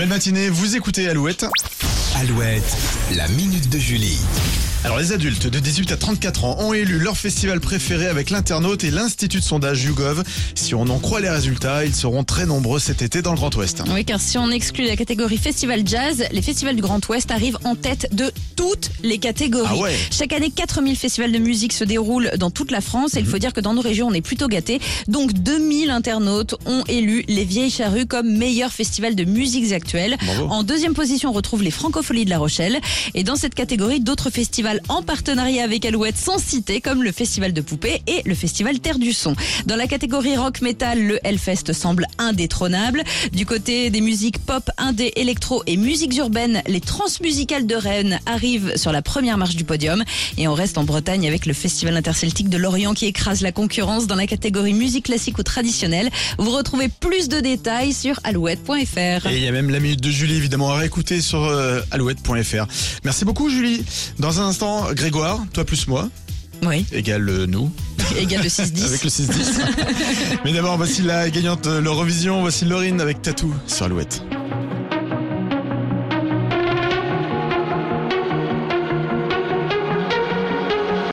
belle matinée, vous écoutez Alouette. Alouette, la minute de Julie. Alors les adultes de 18 à 34 ans ont élu leur festival préféré avec l'internaute et l'institut de sondage YouGov. Si on en croit les résultats, ils seront très nombreux cet été dans le Grand Ouest. Oui, car si on exclut la catégorie festival jazz, les festivals du Grand Ouest arrivent en tête de toutes les catégories. Ah ouais. Chaque année, 4000 festivals de musique se déroulent dans toute la France et il faut dire que dans nos régions, on est plutôt gâtés. Donc 2000 internautes ont élu les Vieilles Charrues comme meilleur festival de musiques actuelles. Bravo. En deuxième position, on retrouve les Francopholies de La Rochelle. Et dans cette catégorie, d'autres festivals en partenariat avec Alouette sont cités comme le Festival de Poupées et le Festival Terre du Son. Dans la catégorie rock metal, le Hellfest semble indétrônable. Du côté des musiques pop, indé, électro et musiques urbaines, les transmusicales de Rennes arrivent sur la première marche du podium. Et on reste en Bretagne avec le Festival interceltique de Lorient qui écrase la concurrence dans la catégorie musique classique ou traditionnelle. Vous retrouvez plus de détails sur alouette.fr. Et il y a même la minute de Julie évidemment à réécouter sur euh, alouette.fr. Merci beaucoup Julie. Dans un instant, Grégoire, toi plus moi, Oui, égale euh, nous, égal de 6-10. avec le 6-10. Mais d'abord, voici la gagnante de l'Eurovision, voici Laurine avec Tatou sur Alouette.